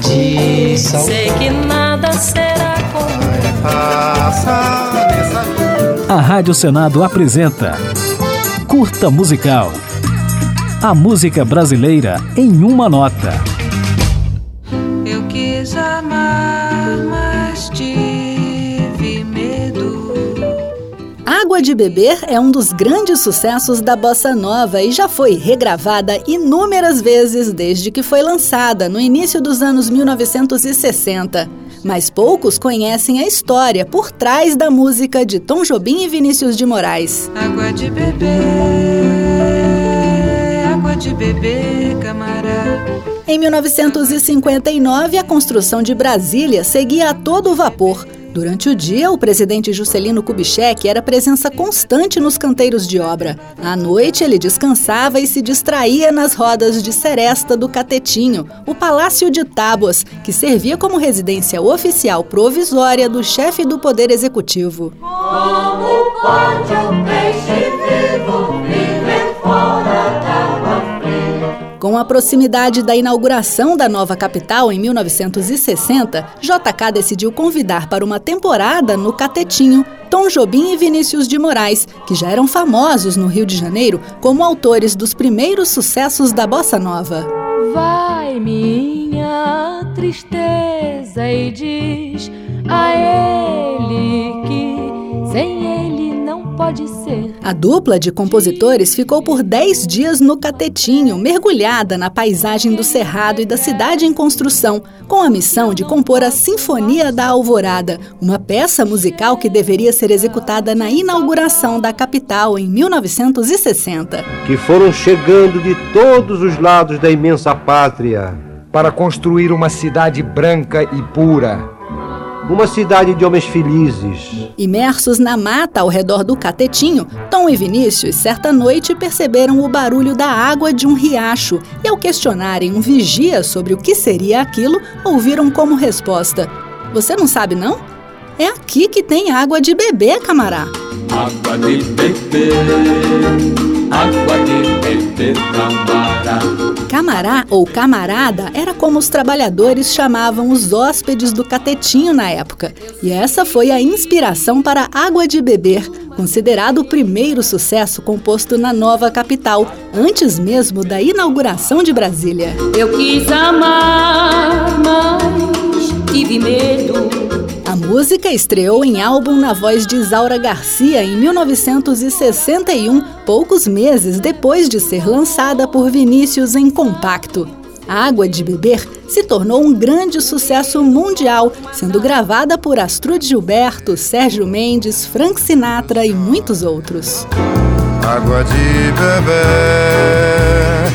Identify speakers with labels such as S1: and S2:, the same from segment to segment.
S1: de sal.
S2: Sei que nada será como
S3: A Rádio Senado apresenta Curta Musical. A música brasileira em uma nota.
S4: Eu quis amar,
S5: Água de Beber é um dos grandes sucessos da bossa nova e já foi regravada inúmeras vezes desde que foi lançada no início dos anos 1960. Mas poucos conhecem a história por trás da música de Tom Jobim e Vinícius de Moraes.
S4: Água de beber, de beber, camarada.
S5: Em 1959, a construção de Brasília seguia a todo vapor. Durante o dia, o presidente Juscelino Kubitschek era presença constante nos canteiros de obra. À noite, ele descansava e se distraía nas rodas de seresta do Catetinho, o Palácio de Tábuas, que servia como residência oficial provisória do chefe do Poder Executivo.
S6: Como pode o peixe vivo viver fora?
S5: Com a proximidade da inauguração da nova capital em 1960, JK decidiu convidar para uma temporada no Catetinho Tom Jobim e Vinícius de Moraes, que já eram famosos no Rio de Janeiro como autores dos primeiros sucessos da bossa nova.
S2: Vai minha tristeza e diz a ele que sem ele pode ser.
S5: A dupla de compositores ficou por 10 dias no Catetinho, mergulhada na paisagem do Cerrado e da cidade em construção, com a missão de compor a Sinfonia da Alvorada, uma peça musical que deveria ser executada na inauguração da capital em 1960.
S7: Que foram chegando de todos os lados da imensa pátria
S8: para construir uma cidade branca e pura.
S7: Uma cidade de homens felizes.
S5: Imersos na mata ao redor do catetinho, Tom e Vinícius, certa noite, perceberam o barulho da água de um riacho e, ao questionarem um vigia sobre o que seria aquilo, ouviram como resposta: Você não sabe, não? É aqui que tem água de beber, camará.
S1: Água de beber, água de beber, camará.
S5: Camará ou camarada era como os trabalhadores chamavam os hóspedes do catetinho na época. E essa foi a inspiração para Água de Beber, considerado o primeiro sucesso composto na nova capital, antes mesmo da inauguração de Brasília.
S2: Eu quis amar, mas tive medo.
S5: Música estreou em álbum na voz de Isaura Garcia em 1961, poucos meses depois de ser lançada por Vinícius em compacto. A Água de Beber se tornou um grande sucesso mundial, sendo gravada por Astrud Gilberto, Sérgio Mendes, Frank Sinatra e muitos outros.
S9: Água de beber,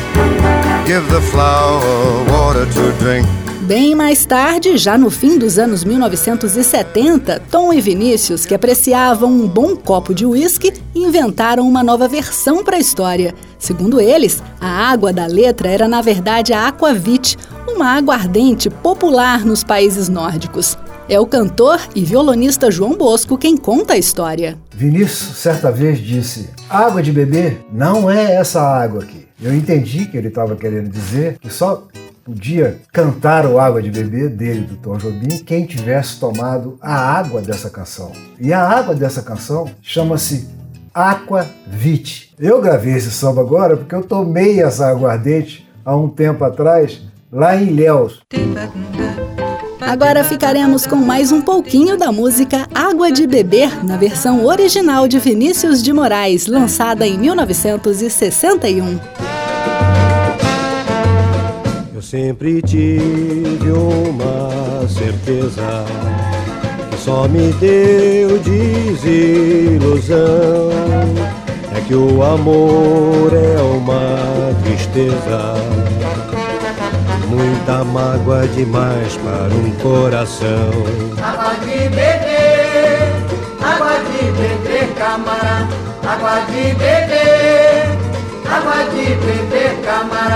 S9: give the flower water to drink.
S5: Bem mais tarde, já no fim dos anos 1970, Tom e Vinícius, que apreciavam um bom copo de uísque, inventaram uma nova versão para a história. Segundo eles, a água da letra era na verdade a aquavit, uma aguardente popular nos países nórdicos. É o cantor e violonista João Bosco quem conta a história.
S10: Vinícius certa vez disse: água de beber não é essa água aqui. Eu entendi que ele estava querendo dizer que só podia cantar o Água de Beber dele, do Tom Jobim, quem tivesse tomado a água dessa canção. E a água dessa canção chama-se Aqua Vit. Eu gravei esse samba agora porque eu tomei essa aguardente há um tempo atrás, lá em Ilhéus.
S5: Agora ficaremos com mais um pouquinho da música Água de Beber, na versão original de Vinícius de Moraes, lançada em 1961.
S7: Sempre tive uma certeza que só me deu desilusão. É que o amor é uma tristeza, muita mágoa demais para um coração.
S6: Água de beber, água de beber, camará. Água de beber, água de beber, camará.